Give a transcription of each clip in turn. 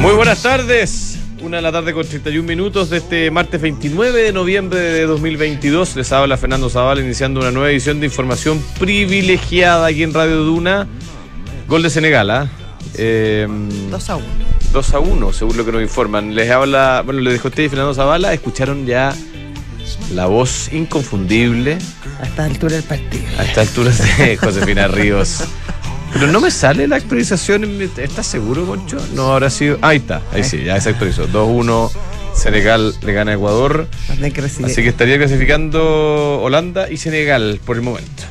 Muy buenas tardes. Una de la tarde con 31 minutos de este martes 29 de noviembre de 2022. Les habla Fernando Zavala iniciando una nueva edición de información privilegiada aquí en Radio Duna. Gol de Senegal, ¿ah? 2 a 1. 2 a 1, según lo que nos informan. Les habla, bueno, les dijo usted Fernando Zavala, escucharon ya la voz inconfundible A esta altura del partido. a esta altura de Josefina Ríos. Pero no me sale la actualización. ¿Estás seguro, Concho? No habrá sido. Ahí está, ahí sí, ya se actualizó. 2-1, Senegal le gana a Ecuador. Así que estaría clasificando Holanda y Senegal por el momento.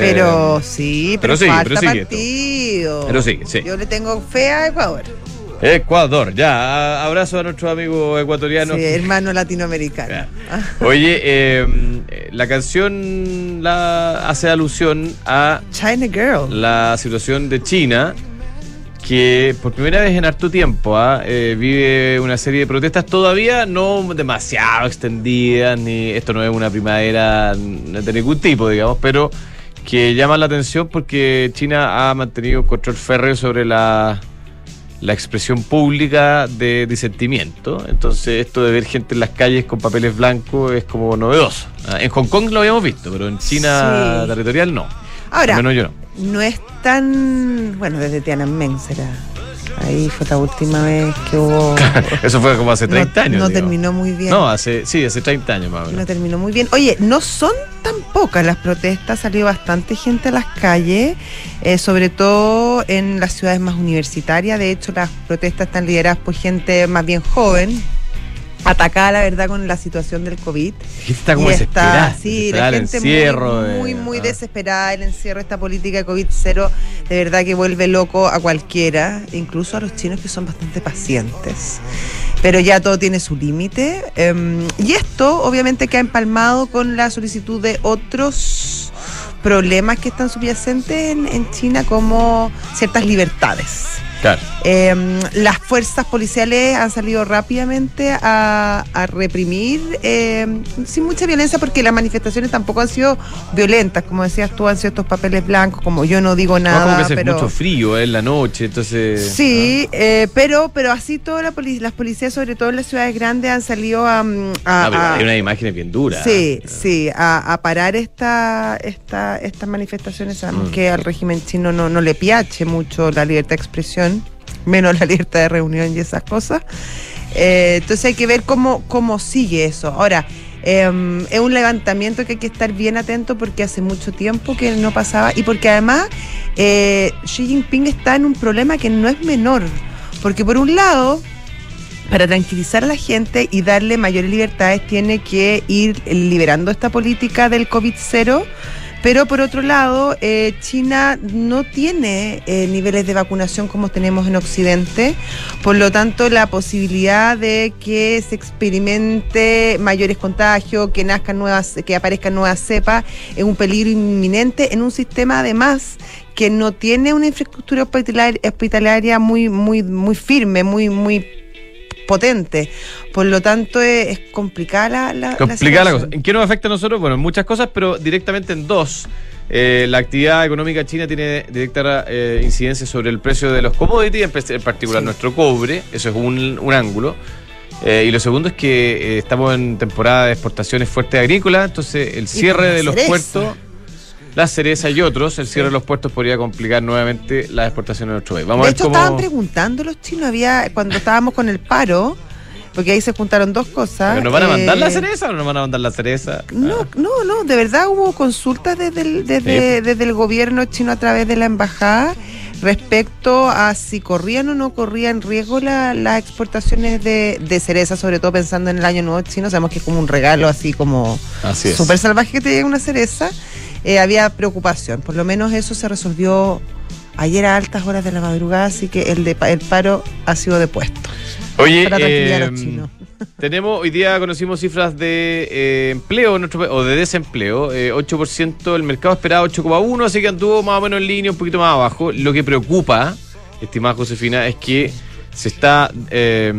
Pero Eh, sí, pero pero, sigue, falta pero sigue esto. partido. Pero sigue, sí. Yo le tengo fe a Ecuador. Ecuador, ya. Abrazo a nuestros amigos ecuatorianos. Sí, hermano latinoamericano. Oye, eh, la canción la hace alusión a China Girl. la situación de China, que por primera vez en harto tiempo ¿ah? Eh, vive una serie de protestas todavía no demasiado extendidas, ni esto no es una primavera de ningún tipo, digamos, pero que llaman la atención porque China ha mantenido control férreo sobre la, la expresión pública de disentimiento. Entonces, esto de ver gente en las calles con papeles blancos es como novedoso. ¿ah? En Hong Kong lo habíamos visto, pero en China Sí. territorial no. Ahora, yo no. no es tan. Bueno, desde Tiananmen será. Ahí fue la última vez que hubo. Eso fue como hace 30 no, años. No digamos. terminó muy bien. No, hace, sí, hace 30 años más o No menos. terminó muy bien. Oye, no son tan pocas las protestas, salió bastante gente a las calles, eh, sobre todo en las ciudades más universitarias. De hecho, las protestas están lideradas por gente más bien joven, atacada, la verdad, con la situación del COVID. Está como Y desesperada. sí, desesperada, la el gente encierro muy, muy, muy ah. desesperada. El encierro, esta política de COVID cero, de verdad que vuelve loco a cualquiera, incluso a los chinos que son bastante pacientes. Pero ya todo tiene su límite. em, y esto, obviamente, que ha empalmado con la solicitud de otros problemas que están subyacentes en, en China, como ciertas libertades. Claro. Eh, las fuerzas policiales han salido rápidamente a, a reprimir eh, sin mucha violencia porque las manifestaciones tampoco han sido violentas, como decías tú, han sido estos papeles blancos, como yo no digo No, nada, como que hace pero mucho frío eh, en la noche, entonces. sí, eh, pero pero así todas la poli- las policías, sobre todo en las ciudades grandes, han salido a, mm, a- Ah, pero a- hay unas imágenes bien duras. Sí, sí, a, parar esta, esta, estas manifestaciones. Sabemos Mm. que al régimen chino no, no le piache mucho la libertad de expresión, menos la libertad de reunión y esas cosas. Eh, entonces hay que ver cómo, cómo sigue eso. Ahora, eh, es un levantamiento que hay que estar bien atento porque hace mucho tiempo que no pasaba y porque además eh, Xi Jinping está en un problema que no es menor. Porque por un lado, para tranquilizar a la gente y darle mayores libertades, tiene que ir liberando esta política del COVID-0. Pero por otro lado, eh, China no tiene eh, niveles de vacunación como tenemos en Occidente. Por lo tanto, la posibilidad de que se experimente mayores contagios, que nazcan nuevas, que aparezcan nuevas cepas, es un peligro inminente en un sistema además que no tiene una infraestructura hospitalar- hospitalaria muy, muy, muy firme, muy, muy potente. Por lo tanto, es, es complicada la, la, Complicada la cosa. ¿En qué nos afecta a nosotros? Bueno, en muchas cosas, pero directamente en dos. Eh, la actividad económica china tiene directa eh, incidencia sobre el precio de los commodities, en, particular Sí. nuestro cobre. Eso es un, un ángulo. Eh, y lo segundo es que estamos en temporada de exportaciones fuertes agrícolas, entonces el cierre de los puertos, la cereza y otros, el cierre de los puertos podría complicar nuevamente las exportaciones de nuestro país. Vamos de a ver hecho, cómo... estaban preguntando los chinos, había cuando estábamos con el paro, porque ahí se juntaron dos cosas. ¿Pero ¿Nos van a mandar la eh, cereza o no nos van a mandar la cereza? No, Ah. no, no, de verdad hubo consultas desde el, desde, Sí. desde el gobierno chino a través de la embajada respecto a si corrían o no corrían riesgo la- las exportaciones de, de cereza, sobre todo pensando en el año nuevo chino, sabemos que es como un regalo así como súper salvaje que te llegue una cereza, eh, había preocupación, por lo menos eso se resolvió ayer a altas horas de la madrugada, así que el, de, el paro ha sido depuesto. Oye, Para tranquilizar a eh, los chinos. tenemos, hoy día conocimos cifras de eh, empleo en nuestro o de desempleo, eh, 8%, el mercado esperaba 8,1, así que anduvo más o menos en línea, un poquito más abajo. Lo que preocupa estimada Josefina, es que se está eh,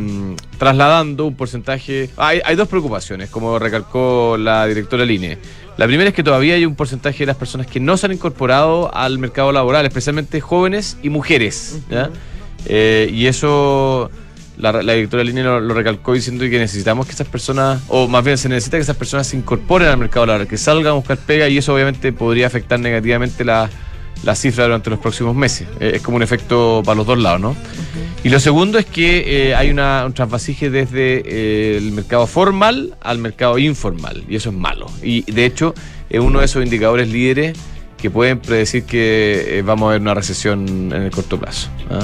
trasladando un porcentaje. Hay, hay dos preocupaciones, como recalcó la directora Line. La primera es que todavía hay un porcentaje de las personas que no se han incorporado al mercado laboral, especialmente jóvenes y mujeres. ¿ya? Eh, y eso la, la directora Line lo, lo recalcó diciendo que necesitamos que esas personas, o más bien se necesita que esas personas se incorporen al mercado laboral, que salgan a buscar pega y eso obviamente podría afectar negativamente la, la cifra durante los próximos meses. Eh, es como un efecto para los dos lados, ¿no? Y lo segundo es que eh, hay una, un trasvasije desde eh, el mercado formal al mercado informal, y eso es malo. Y de hecho, es uno de esos indicadores líderes que pueden predecir que vamos a ver una recesión en el corto plazo. ¿ah?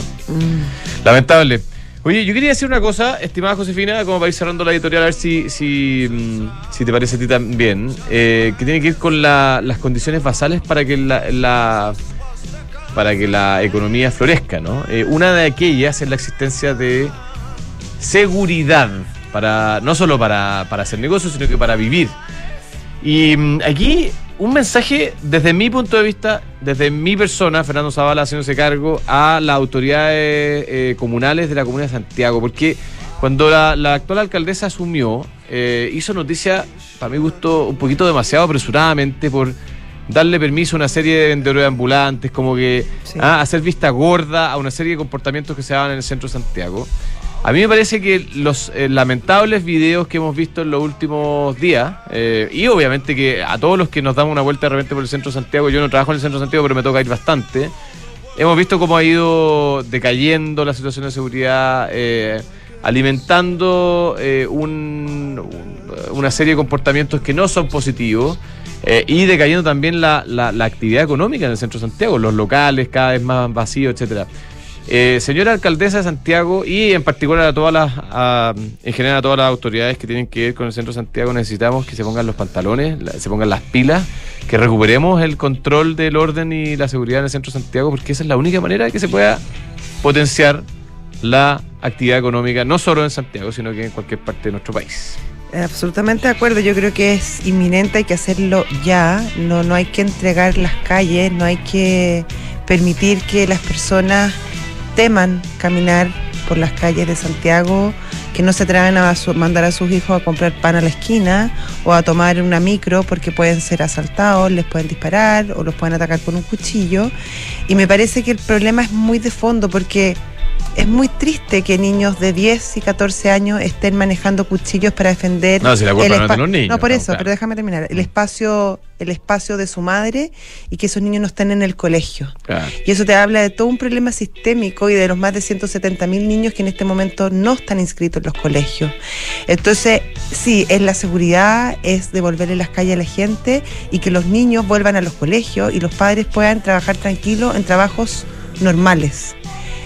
Lamentable. Oye, yo quería decir una cosa, estimada Josefina, como para ir cerrando la editorial, a ver si, si, mm, te parece a ti también, eh, que tiene que ir con la- las condiciones basales para que la, la- para que la economía florezca, ¿no? Eh, una de aquellas es la existencia de seguridad, para, no solo para, para hacer negocios, sino que para vivir. Y mm, aquí un mensaje desde mi punto de vista, desde mi persona, Fernando Zavala haciéndose cargo a las autoridades eh, comunales de la Comuna de Santiago, porque cuando la, la actual alcaldesa asumió, eh, hizo noticia, para mi gusto, un poquito demasiado apresuradamente por darle permiso a una serie de vendedores ambulantes, como que Sí. ah, hacer vista gorda a una serie de comportamientos que se daban en el centro de Santiago. A mí me parece que los eh, lamentables videos que hemos visto en los últimos días, eh, y obviamente que a todos los que nos damos una vuelta de repente por el centro de Santiago, yo no trabajo en el centro de Santiago, pero me toca ir bastante, hemos visto cómo ha ido decayendo la situación de seguridad, eh, alimentando un- un- una serie de comportamientos que no son positivos. y decayendo también la, la- la actividad económica en el centro de Santiago, los locales cada vez más vacíos, etcétera. Eh, señora alcaldesa de Santiago y en particular a todas las, a- en general a todas las autoridades que tienen que ver con el centro de Santiago, necesitamos que se pongan los pantalones, se pongan las pilas, que recuperemos el control del orden y la seguridad en el centro de Santiago, porque esa es la única manera de que se pueda potenciar la actividad económica, no solo en Santiago, sino que en cualquier parte de nuestro país. Absolutamente de acuerdo, yo creo que es inminente, hay que hacerlo ya, no, no hay que entregar las calles, no hay que permitir que las personas teman caminar por las calles de Santiago, que no se atrevan a mandar a sus hijos a comprar pan a la esquina o a tomar una micro porque pueden ser asaltados, les pueden disparar o los pueden atacar con un cuchillo. Y me parece que el problema es muy de fondo porque es muy triste que niños de 10 y 14 años estén manejando cuchillos para defender No, si la culpa el no es de espa- los niños, No, por no, eso, claro. pero déjame terminar. El espacio, el espacio de su madre y que esos niños no estén en el colegio. Claro. Y eso te habla de todo un problema sistémico y de los más de 170 mil niños que en este momento no están inscritos en los colegios. Entonces, sí, es la seguridad, es devolverle las calles a la gente y que los niños vuelvan a los colegios y los padres puedan trabajar tranquilos en trabajos normales.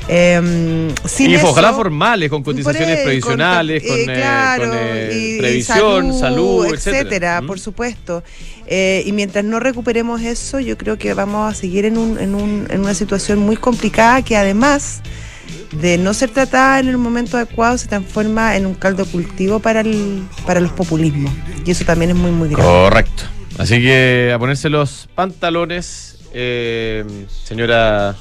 Em, sin y eso- ojalá formales, con cotizaciones previsionales, con, con, eh, eh, con, eh, y- previsión, salud, etcétera. etcétera, ¿Mm? por supuesto. Y mientras no recuperemos eso, yo creo que vamos a seguir en, un, en, un, en una situación muy complicada que además de no ser tratada en el momento adecuado se transforma en un caldo cultivo para, el, para los populismos. Y eso también es muy, muy grave. Correcto. Así que a ponerse los pantalones, eh, señora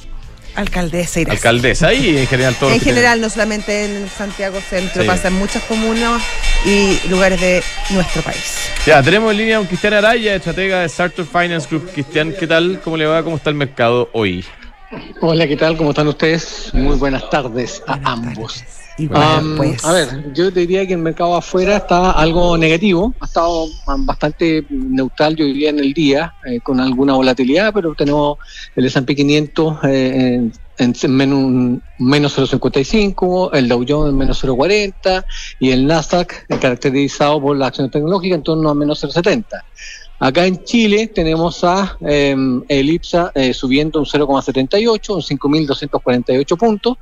Alcaldesa Irás. alcaldesa y en general todo En general, no solamente en Santiago Centro, Sí. pasa en muchas comunas y lugares de nuestro país. Ya, tenemos en línea a un Cristian Araya, estratega de Sartor Finance Group. Cristian, ¿qué tal? ¿Cómo le va? ¿Cómo está el mercado hoy? Hola, ¿qué tal? ¿Cómo están ustedes? Muy buenas tardes a Buenas ambos. tardes. Igual, Am, pues. A ver, yo te diría que el mercado afuera está algo negativo, ha estado am, bastante neutral yo diría en el día, eh, con alguna volatilidad, pero tenemos el S&P 500 eh, en, en menos, menos 0,55, el Dow Jones en menos 0,40 y el Nasdaq eh, caracterizado por la acción tecnológica en torno a menos 0,70. Acá en Chile tenemos a eh, el IPSA eh, subiendo un 0,78, un 5.248 puntos,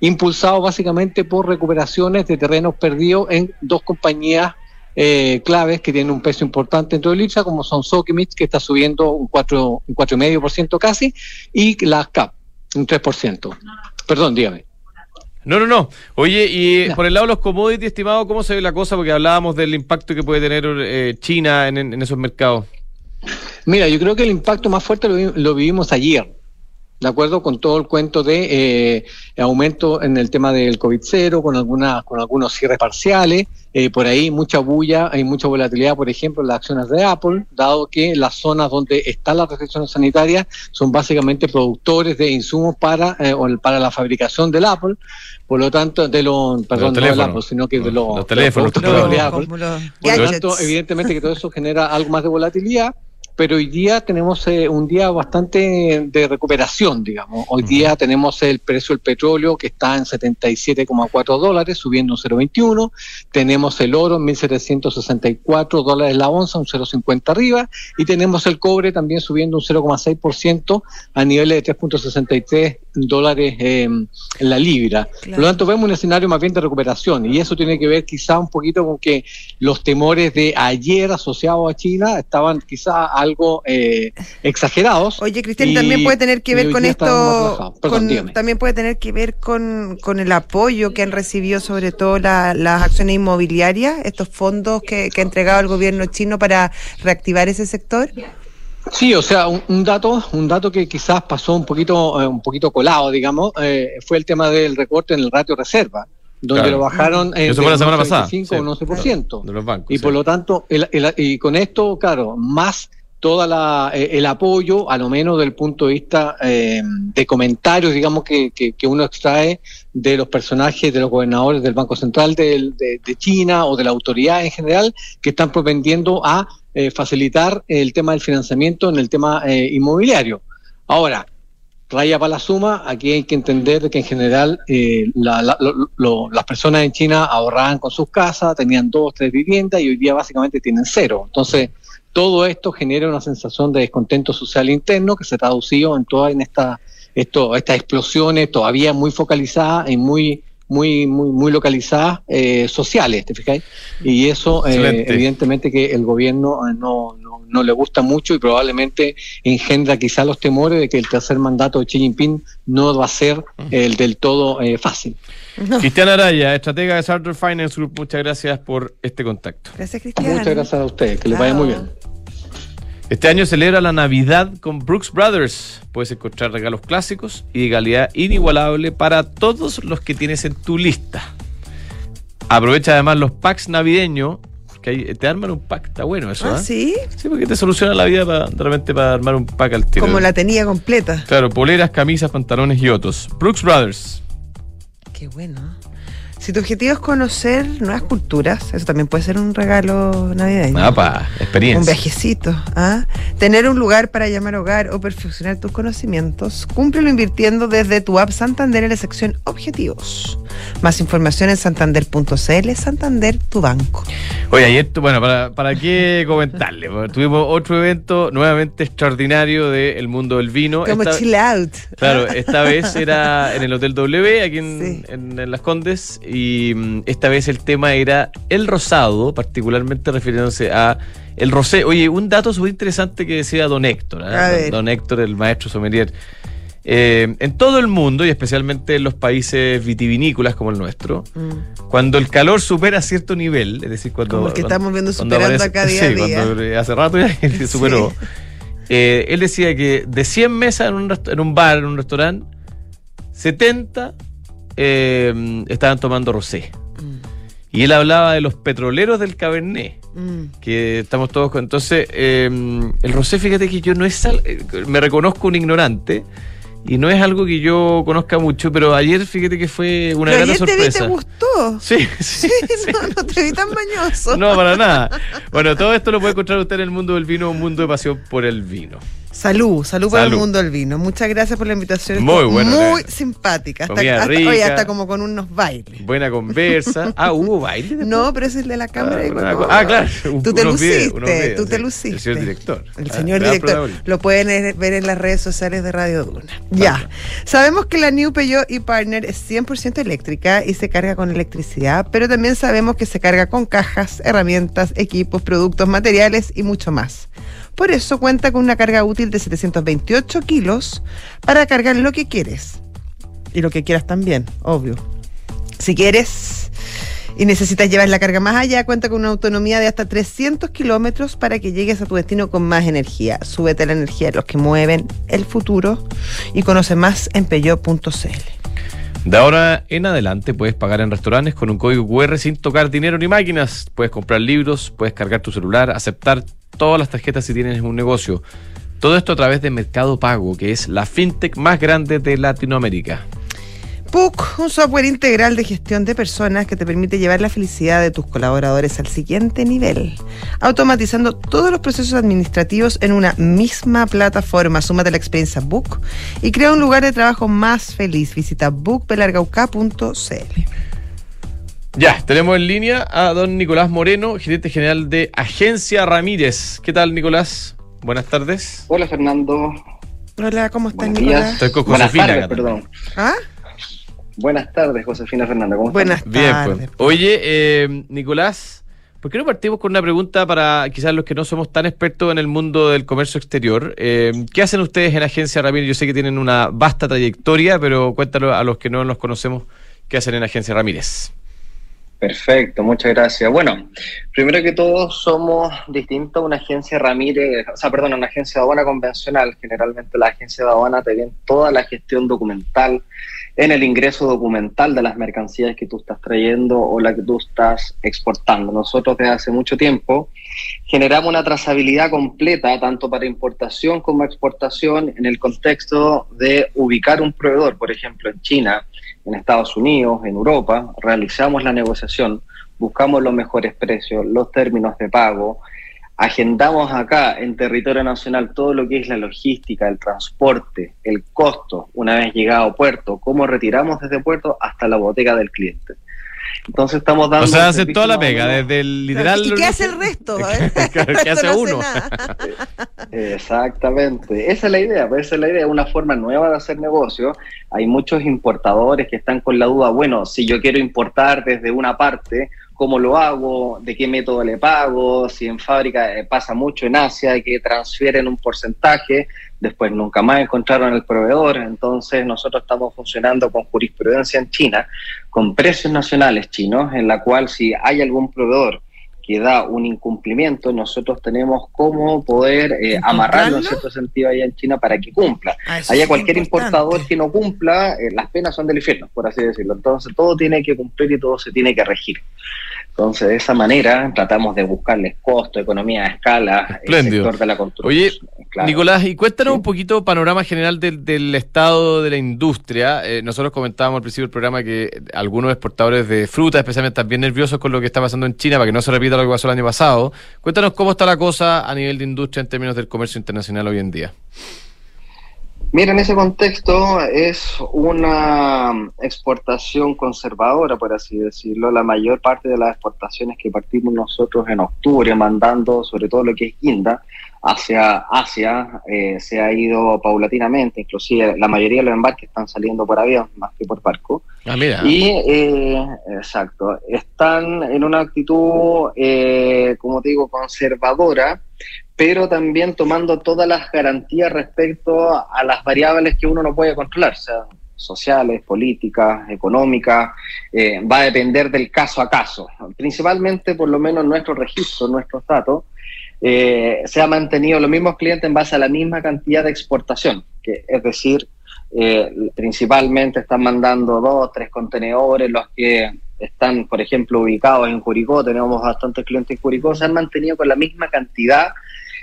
impulsado básicamente por recuperaciones de terrenos perdidos en dos compañías eh, claves que tienen un peso importante dentro del IPSA, como son Sokimich, que está subiendo un 4, un 4,5% casi, y la CAP, un 3%. Perdón, dígame. No, no, no. Oye, y por el lado de los commodities, estimado, ¿cómo se ve la cosa? Porque hablábamos del impacto que puede tener eh, China en, en esos mercados. Mira, yo creo que el impacto más fuerte lo, lo vivimos ayer. ¿De acuerdo? Con todo el cuento de eh, aumento en el tema del COVID-0, con, alguna, con algunos cierres parciales, eh, por ahí mucha bulla, hay mucha volatilidad, por ejemplo, en las acciones de Apple, dado que las zonas donde están las restricciones sanitarias son básicamente productores de insumos para, eh, o para la fabricación del Apple, por lo tanto, de los, perdón, no del Apple, sino que de los, Los teléfonos, de Apple. Por lo tanto, evidentemente que todo eso genera algo más de volatilidad, pero hoy día tenemos eh, un día bastante de recuperación, digamos. Hoy día tenemos el precio del petróleo que está en 77,4 dólares, subiendo un 0,21. Tenemos el oro en 1.764 dólares la onza, un 0,50 arriba. Y tenemos el cobre también subiendo un 0,6% a niveles de 3,63 dólares eh, en la libra. Claro. Por lo tanto, vemos un escenario más bien de recuperación. Y eso tiene que ver quizá un poquito con que los temores de ayer asociados a China estaban quizá algo eh, exagerados. Oye, Cristian, también puede tener que ver con esto. Perdón, con- también puede tener que ver con, con el apoyo que han recibido sobre todo la- las acciones inmobiliarias, estos fondos que, que ha entregado el gobierno chino para reactivar ese sector. Sí, o sea, un, un dato, un dato que quizás pasó un poquito, eh, un poquito colado, digamos, eh, fue el tema del recorte en el ratio reserva, donde Claro. lo bajaron en Eso fue la semana pasada, 5 sí. o un 11%. de los bancos. Y sí. por lo tanto, el- el- y con esto, claro, más toda la, eh, el apoyo, a lo menos del punto de vista eh, de comentarios, digamos, que, que, que uno extrae de los personajes, de los gobernadores del Banco Central de, China o de la autoridad en general, que están propendiendo a eh, facilitar el tema del financiamiento en el tema eh, inmobiliario. Ahora, raya para la suma, aquí hay que entender que en general eh, la- la- lo- lo- las personas en China ahorraban con sus casas, tenían dos, tres viviendas y hoy día básicamente tienen cero. Entonces, todo esto genera una sensación de descontento social interno que se ha traducido en todas en esta, esto, estas explosiones todavía muy focalizadas y muy muy muy muy localizadas eh, sociales, ¿te fijáis? Y eso eh, evidentemente que el gobierno eh, no, no, no le gusta mucho y probablemente engendra quizá los temores de que el tercer mandato de Xi Jinping no va a ser el del todo eh, fácil. No. Cristian Araya, estratega de Sartor Finance Group, muchas gracias por este contacto. Gracias, Cristian. Muchas gracias a ustedes, que les vaya muy bien. Este año celebra la Navidad con Brooks Brothers. Puedes encontrar regalos clásicos y de calidad inigualable para todos los que tienes en tu lista. Aprovecha además los packs navideños. Que hay- te arman un pack, está bueno eso, Ah, ¿eh? sí, Sí, porque te soluciona la vida para, de repente para armar un pack al tiro. como la tenía completa. Claro, poleras, camisas, pantalones y otros. Brooks Brothers. Qué bueno. Si tu objetivo es conocer nuevas culturas, eso también puede ser un regalo navideño. Ah, pa, experiencia. Un viajecito. ¿ah? Tener un lugar para llamar hogar o perfeccionar tus conocimientos, cúmplelo invirtiendo desde tu app Santander en la sección Objetivos. Más información en santander.cl, Santander, tu banco. Oye, ayer, bueno, para, para qué comentarle, porque tuvimos otro evento nuevamente extraordinario del mundo del vino. Como Esta- chill out. Claro, esta vez era en el Hotel W, aquí en, Sí. en- en Las Condes, y mm, esta vez el tema era el rosado, particularmente refiriéndose a el rosé. Oye, un dato súper interesante que decía don Héctor. A don, Héctor, el maestro sommelier. Eh, en todo el mundo, y especialmente en los países vitivinícolas como el nuestro, Mm. cuando el calor supera cierto nivel, es decir, cuando... Como el que cuando- estamos viendo superando aparece- acá día a sí, día. cuando eh, hace rato ya que superó. Eh, él decía que de 100 mesas en un, en un bar, en un restaurante, 70 eh, estaban tomando rosé. Y él hablaba de los petroleros del Cabernet, Mm. que estamos todos con... Entonces, eh, el rosé, fíjate que yo no es... eh, Me reconozco un ignorante. Y no es algo que yo conozca mucho, pero ayer fíjate que fue una Pero gran ayer te vi, sorpresa. te gustó. Sí, sí, sí. No, no te vi tan bañoso. No, para nada. Bueno, todo esto lo puede encontrar usted en el mundo del vino, un mundo de pasión por el vino. Salud, salud por el mundo del vino. Muchas gracias por la invitación. Muy bueno, Muy simpática. Hasta, hasta- rica. oye, hasta como con unos bailes. Buena conversa. Ah, hubo baile. después? No, pero ese es el de la cámara. Ah, y ah, claro. Tú te videos, luciste, videos, tú te sí. luciste. El señor director. El Ah, señor director. Lo pueden er- ver en las redes sociales de Radio Duna. Ya. Sabemos que la New Peugeot e-Partner es 100% eléctrica y se carga con electricidad, pero también sabemos que se carga con cajas, herramientas, equipos, productos, materiales y mucho más. Por eso cuenta con una carga útil de 728 kilos para cargar lo que quieres. Y lo que quieras también, obvio. Si quieres y necesitas llevar la carga más allá, cuenta con una autonomía de hasta 300 kilómetros para que llegues a tu destino con más energía. Súbete a la energía de los que mueven el futuro y conoce más en peyo.cl. De ahora en adelante puedes pagar en restaurantes con un código QR sin tocar dinero ni máquinas. Puedes comprar libros, puedes cargar tu celular, aceptar todas las tarjetas si tienes un negocio. Todo esto a través de Mercado Pago, que es la fintech más grande de Latinoamérica. PUC, un software integral de gestión de personas que te permite llevar la felicidad de tus colaboradores al siguiente nivel, automatizando todos los procesos administrativos en una misma plataforma. Súmate a la experiencia BUC y crea un lugar de trabajo más feliz. Visita bookpelargauca.cl. Ya, tenemos en línea a don Nicolás Moreno, gerente general de Agencia Ramírez. ¿Qué tal, Nicolás? Buenas tardes. Hola, Fernando. Hola, ¿cómo estás, Buenos Nicolás? días. Estoy con Buenas Josefina tardes, perdón. ¿Ah? Buenas tardes, Josefina Fernanda. ¿Cómo estás? Buenas Bien, tardes. pues. Oye, eh, Nicolás, ¿por qué no partimos con una pregunta para quizás los que no somos tan expertos en el mundo del comercio exterior? Eh, ¿Qué hacen ustedes en Agencia Ramírez? Yo sé que tienen una vasta trayectoria, pero cuéntalo a los que no los conocemos, ¿qué hacen en Agencia Ramírez? Perfecto, muchas gracias. Bueno, primero que todo somos distintos a una agencia Ramírez, o sea, perdón, una agencia de aduana convencional. Generalmente la agencia de aduana te viene toda la gestión documental en el ingreso documental de las mercancías que tú estás trayendo o la que tú estás exportando. Nosotros desde hace mucho tiempo generamos una trazabilidad completa, tanto para importación como exportación, en el contexto de ubicar un proveedor, por ejemplo, en China, en Estados Unidos, en Europa, realizamos la negociación, buscamos los mejores precios, los términos de pago, agendamos acá en territorio nacional todo lo que es la logística, el transporte, el costo, una vez llegado a puerto, cómo retiramos desde puerto hasta la boteca del cliente. Entonces estamos dando... O sea, hace toda la pega, desde el literal... ¿Y qué hace el resto? ¿qué hace El resto no uno? nada. Exactamente, esa es la idea, pues esa es la idea, una forma nueva de hacer negocio. Hay muchos importadores que están con la duda, bueno, si yo quiero importar desde una parte, ¿cómo lo hago? ¿De qué método le pago? Si en fábrica eh, pasa mucho en Asia, que transfieren un porcentaje, después nunca más encontraron el proveedor, entonces nosotros estamos funcionando con jurisprudencia en China, con precios nacionales chinos, en la cual si hay algún proveedor que da un incumplimiento, nosotros tenemos cómo poder eh, amarrarlo en cierto sentido allá en China para que cumpla. Ah, Allá cualquier importante. importador que no cumpla, eh, las penas son del infierno, por así decirlo. Entonces todo tiene que cumplir y todo se tiene que regir. Entonces de esa manera tratamos de buscarles costo, economía de escala, el sector de la construcción. Oye, Claro. Nicolás, y cuéntanos Sí. un poquito panorama general del, del estado de la industria. Eh, nosotros comentábamos al principio del programa que algunos exportadores de fruta, especialmente, están bien nerviosos con lo que está pasando en China para que no se repita lo que pasó el año pasado. Cuéntanos cómo está la cosa a nivel de industria en términos del comercio internacional hoy en día. Mira, en ese contexto es una exportación conservadora, por así decirlo. La mayor parte de las exportaciones que partimos nosotros en octubre, mandando sobre todo lo que es guinda hacia Asia, eh, se ha ido paulatinamente. Inclusive la mayoría de los embarques están saliendo por avión más que por barco. Ah, mira. Y, eh, exacto, están en una actitud, eh, como te digo, conservadora, pero también tomando todas las garantías respecto a las variables que uno no puede controlar, o sea, sociales, políticas, económicas, eh, va a depender del caso a caso. Principalmente, por lo menos, nuestro registro, nuestros datos, eh, se ha mantenido los mismos clientes en base a la misma cantidad de exportación, es decir, eh, principalmente están mandando dos, tres contenedores, los que están, por ejemplo, ubicados en Curicó, tenemos bastantes clientes en Curicó, se han mantenido con la misma cantidad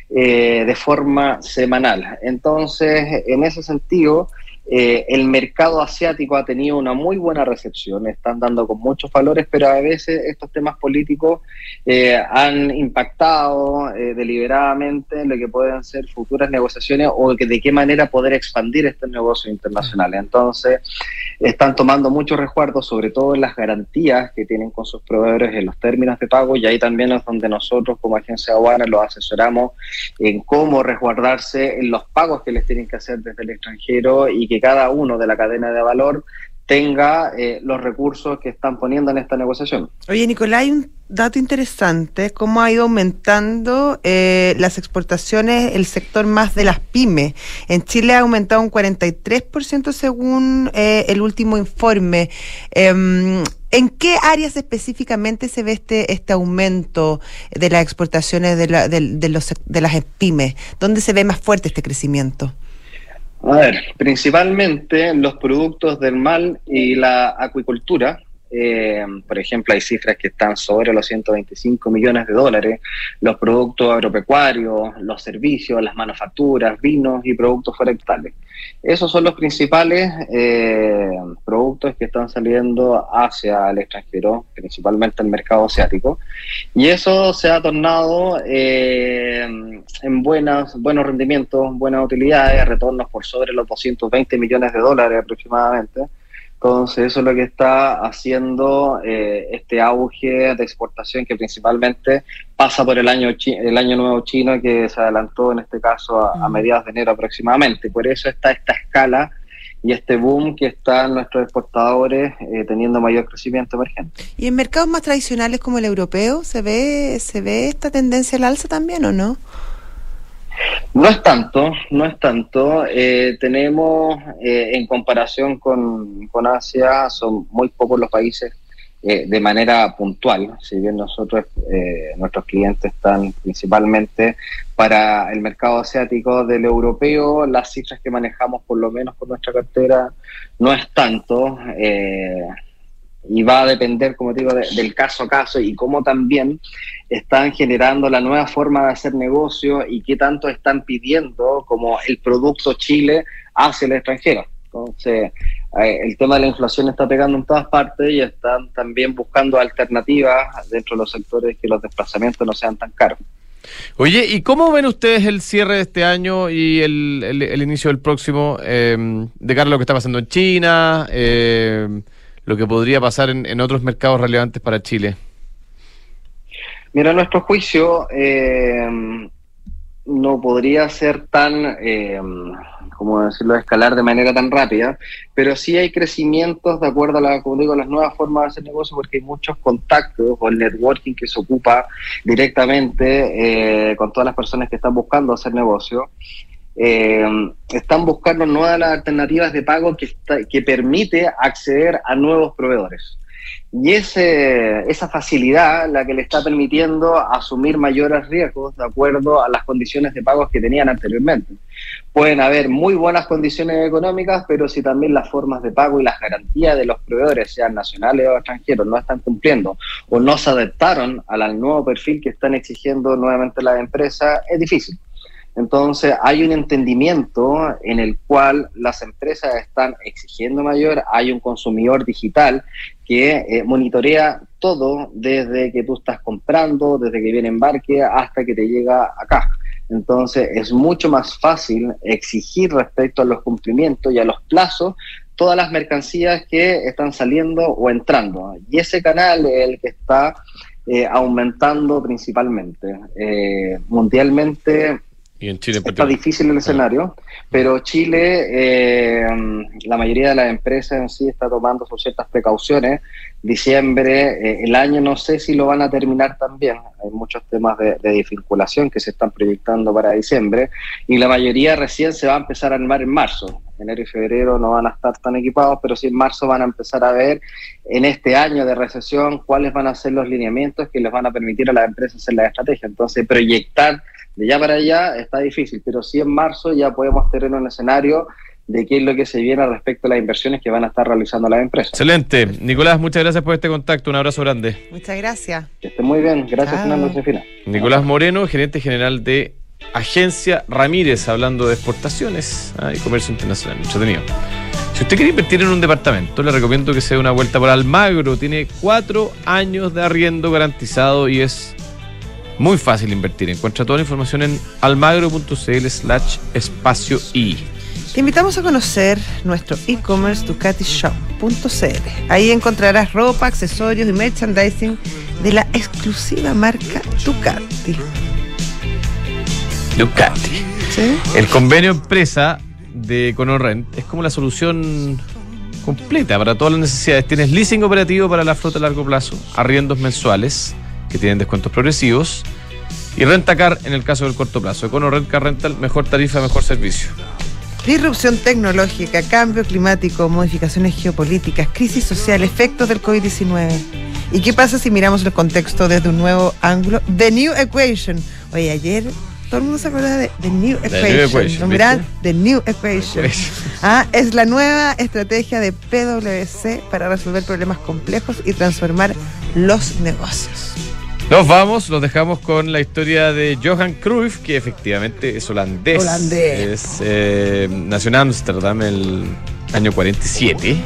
eh, de forma semanal. Entonces, en ese sentido, eh, el mercado asiático ha tenido una muy buena recepción, están dando con muchos valores, pero a veces estos temas políticos eh, han impactado eh, deliberadamente en lo que pueden ser futuras negociaciones o que de qué manera poder expandir estos negocios internacionales. Entonces, están tomando muchos resguardos, sobre todo en las garantías que tienen con sus proveedores en los términos de pago, y ahí también es donde nosotros como agencia aduana los asesoramos en cómo resguardarse en los pagos que les tienen que hacer desde el extranjero y que cada uno de la cadena de valor tenga eh, los recursos que están poniendo en esta negociación. Oye, Nicolás, hay un dato interesante, cómo ha ido aumentando eh, las exportaciones, el sector más de las pymes. En Chile ha aumentado un 43% según eh, el último informe. Em, ¿En qué áreas específicamente se ve este, este aumento de las exportaciones de, la, de, de los, de las pymes? ¿Dónde se ve más fuerte este crecimiento? A ver, principalmente los productos del mal y la acuicultura, eh, por ejemplo, hay cifras que están sobre los 125 millones de dólares, los productos agropecuarios, los servicios, las manufacturas, vinos y productos forestales. Esos son los principales eh, productos que están saliendo hacia el extranjero, principalmente el mercado asiático, y eso se ha tornado eh, en buenas, buenos rendimientos, buenas utilidades, retornos por sobre los 220 millones de dólares aproximadamente entonces, eso es lo que está haciendo eh, este auge de exportación que principalmente pasa por el año, el año nuevo chino que se adelantó en este caso a, mediados de enero aproximadamente. Por eso está esta escala y este boom que están nuestros exportadores eh, teniendo mayor crecimiento emergente. ¿Y en mercados más tradicionales como el europeo se ve, se ve esta tendencia al alza también o no? No es tanto, no es tanto. Eh, tenemos, eh, en comparación con, Asia, son muy pocos los países eh, de manera puntual, si bien nosotros, nuestros clientes están principalmente para el mercado asiático del europeo, las cifras que manejamos por lo menos con nuestra cartera no es tanto y va a depender, como digo, del caso a caso y cómo también están generando la nueva forma de hacer negocio y qué tanto están pidiendo como el producto Chile hacia el extranjero. Entonces, eh, el tema de la inflación está pegando en todas partes y están también buscando alternativas dentro de los sectores que los desplazamientos no sean tan caros. Oye, ¿y cómo ven ustedes el cierre de este año y el, inicio del próximo eh, de cara a lo que está pasando en China? Eh, lo que podría pasar en, otros mercados relevantes para Chile? Mira, nuestro juicio eh, no podría ser tan, eh, como decirlo, escalar de manera tan rápida, pero sí hay crecimientos de acuerdo a, la, como digo, las nuevas formas de hacer negocio, porque hay muchos contactos o el networking que se ocupa directamente eh, con todas las personas que están buscando hacer negocio eh, están buscando nuevas alternativas de pago que, que permite acceder a nuevos proveedores. Y ese, esa facilidad la que le está permitiendo asumir mayores riesgos de acuerdo a las condiciones de pagos que tenían anteriormente. Pueden haber muy buenas condiciones económicas, pero si también las formas de pago y las garantías de los proveedores, sean nacionales o extranjeros, no están cumpliendo o no se adaptaron al nuevo perfil que están exigiendo nuevamente las empresas, es difícil. Entonces hay un entendimiento en el cual las empresas están exigiendo mayor, hay un consumidor digital que eh, monitorea todo desde que tú estás comprando, desde que viene embarque hasta que te llega acá. Entonces es mucho más fácil exigir respecto a los cumplimientos y a los plazos todas las mercancías que están saliendo o entrando. Y ese canal es el que está eh, aumentando principalmente. Eh, mundialmente Está difícil el escenario, pero Chile, eh, la mayoría de las empresas en sí está tomando ciertas precauciones. Diciembre, eh, el año no sé si lo van a terminar también. Hay muchos temas de, de desvinculación que se están proyectando para diciembre y la mayoría recién se va a empezar a armar en marzo. Enero y febrero no van a estar tan equipados, pero sí en marzo van a empezar a ver en este año de recesión cuáles van a ser los lineamientos que les van a permitir a las empresas hacer la estrategia. Entonces, proyectar de ya para allá está difícil, pero sí en marzo ya podemos tener un escenario de qué es lo que se viene respecto a las inversiones que van a estar realizando las empresas. Excelente. Nicolás, muchas gracias por este contacto. Un abrazo grande. Muchas gracias. Que esté muy bien. Gracias, Fernando Josefina. Nicolás Moreno, gerente general de Agencia Ramírez, hablando de exportaciones ah, y comercio internacional. Entretenido. Si usted quiere invertir en un departamento, le recomiendo que se dé una vuelta por Almagro. Tiene cuatro años de arriendo garantizado y es muy fácil invertir. Encuentra toda la información en almagro.cl slash espacio. Te invitamos a conocer nuestro e-commerce ducatishop.cl. Ahí encontrarás ropa, accesorios y merchandising de la exclusiva marca Ducati. Ducati. ¿Sí? El convenio empresa de Conorrent es como la solución completa para todas las necesidades. Tienes leasing operativo para la flota a largo plazo, arriendos mensuales que tienen descuentos progresivos. Y Rentacar en el caso del corto plazo. Econo Rent Car Rental, mejor tarifa, mejor servicio. Disrupción tecnológica, cambio climático, modificaciones geopolíticas, crisis social, efectos del COVID-19. ¿Y qué pasa si miramos el contexto desde un nuevo ángulo? The New Equation. Oye, ayer todo el mundo se acuerda de The New The Equation. New Equation, ¿no? The New Equation. Ah, es la nueva estrategia de PwC para resolver problemas complejos y transformar los negocios. Nos vamos, los dejamos con la historia de Johan Cruyff, que efectivamente es holandés. Holandés. Es, eh, nació en Ámsterdam el año 47.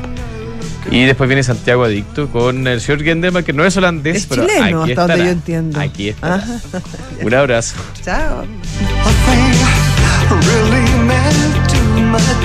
Y después viene Santiago Adicto con el señor Gendelman, que no es holandés, Es pero chileno, aquí hasta donde yo entiendo. Aquí está. Un abrazo. Chao.